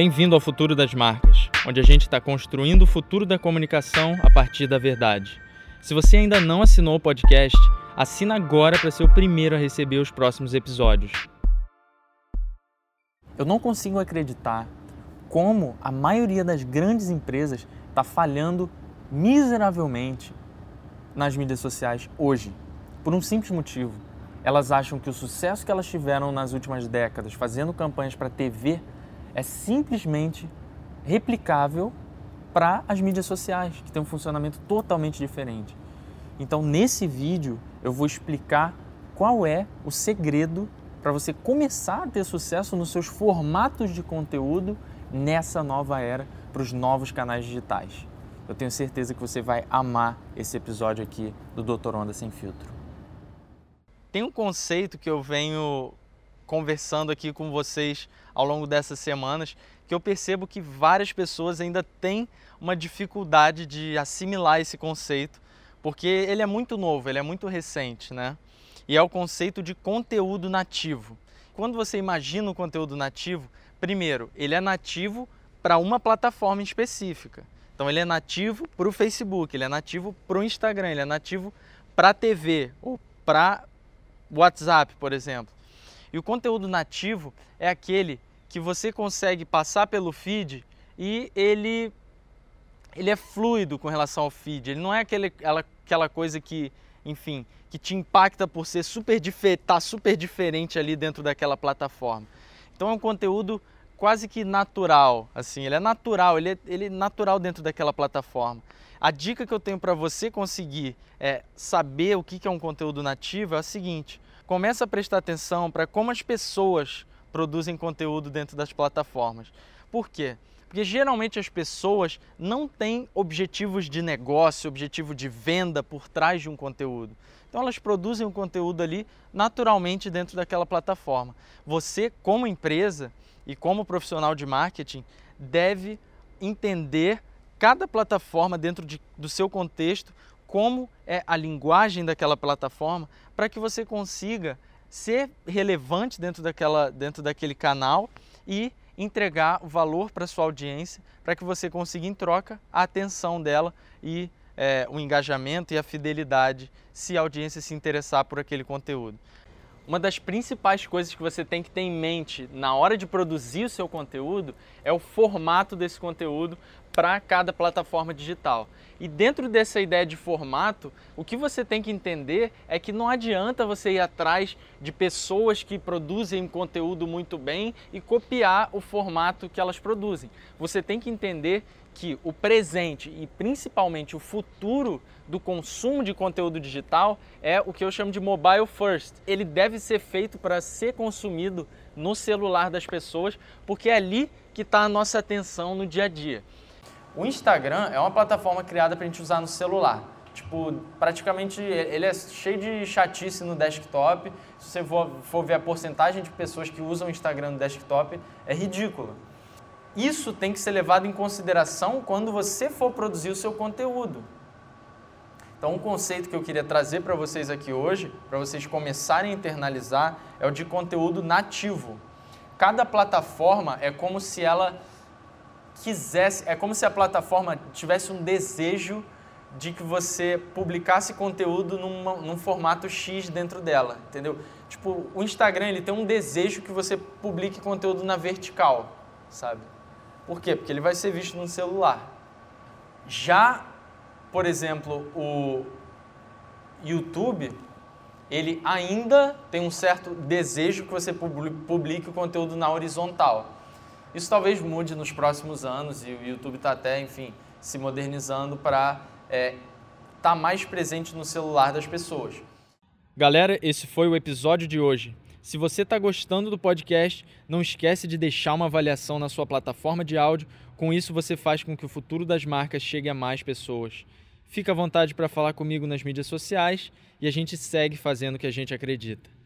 Bem-vindo ao Futuro das Marcas, onde a gente está construindo o futuro da comunicação a partir da verdade. Se você ainda não assinou o podcast, assina agora para ser o primeiro a receber os próximos episódios. Eu não consigo acreditar como a maioria das grandes empresas está falhando miseravelmente nas mídias sociais hoje, por um simples motivo. Elas acham que o sucesso que elas tiveram nas últimas décadas fazendo campanhas para TV é simplesmente replicável para as mídias sociais, que tem um funcionamento totalmente diferente. Então, nesse vídeo, eu vou explicar qual é o segredo para você começar a ter sucesso nos seus formatos de conteúdo nessa nova era para os novos canais digitais. Eu tenho certeza que você vai amar esse episódio aqui do Doutor Onda Sem Filtro. Tem um conceito que eu venho conversando aqui com vocês ao longo dessas semanas que eu percebo que várias pessoas ainda têm uma dificuldade de assimilar esse conceito, porque ele é muito novo, ele é muito recente, né? E é o conceito de conteúdo nativo. Quando você imagina o conteúdo nativo, primeiro, ele é nativo para uma plataforma específica. Então ele é nativo para o Facebook, ele é nativo para o Instagram, ele é nativo para a TV ou para WhatsApp, por exemplo. E o conteúdo nativo é aquele que você consegue passar pelo feed e ele, ele é fluido com relação ao feed. Ele não é aquele, aquela, aquela coisa que, enfim, que te impacta por ser super, tá super diferente ali dentro daquela plataforma. Então é um conteúdo quase que natural, assim, ele é natural, ele é, ele é natural dentro daquela plataforma. A dica que eu tenho para você conseguir é, saber o que é um conteúdo nativo é a seguinte: começa a prestar atenção para como as pessoas produzem conteúdo dentro das plataformas. Por quê? Porque geralmente as pessoas não têm objetivos de negócio, objetivo de venda por trás de um conteúdo. Então elas produzem o um conteúdo ali naturalmente dentro daquela plataforma. Você, como empresa e como profissional de marketing, deve entender cada plataforma dentro de, do seu contexto, como é a linguagem daquela plataforma, para que você consiga ser relevante dentro, daquela, dentro daquele canal e entregar o valor para sua audiência, para que você consiga em troca a atenção dela e é, o engajamento e a fidelidade se a audiência se interessar por aquele conteúdo. Uma das principais coisas que você tem que ter em mente na hora de produzir o seu conteúdo é o formato desse conteúdo para cada plataforma digital. E dentro dessa ideia de formato, o que você tem que entender é que não adianta você ir atrás de pessoas que produzem conteúdo muito bem e copiar o formato que elas produzem. Você tem que entender que o presente e principalmente o futuro do consumo de conteúdo digital é o que eu chamo de mobile first. Ele deve ser feito para ser consumido no celular das pessoas, porque é ali que está a nossa atenção no dia a dia. O Instagram é uma plataforma criada para a gente usar no celular. Tipo, praticamente ele é cheio de chatice no desktop. Se você for, ver a porcentagem de pessoas que usam o Instagram no desktop, é ridículo. Isso tem que ser levado em consideração quando você for produzir o seu conteúdo. Então, um conceito que eu queria trazer para vocês aqui hoje, para vocês começarem a internalizar, é o de conteúdo nativo. Cada plataforma é como se ela quisesse, é como se a plataforma tivesse um desejo de que você publicasse conteúdo numa, num formato X dentro dela, entendeu? Tipo, o Instagram ele tem um desejo que você publique conteúdo na vertical, sabe? Por quê? Porque ele vai ser visto no celular. Já, por exemplo, o YouTube, ele ainda tem um certo desejo que você publique o conteúdo na horizontal. Isso talvez mude nos próximos anos e o YouTube está até, enfim, se modernizando para estar é, tá mais presente no celular das pessoas. Galera, esse foi o episódio de hoje. Se você está gostando do podcast, não esquece de deixar uma avaliação na sua plataforma de áudio. Com isso, você faz com que o futuro das marcas chegue a mais pessoas. Fica à vontade para falar comigo nas mídias sociais e a gente segue fazendo o que a gente acredita.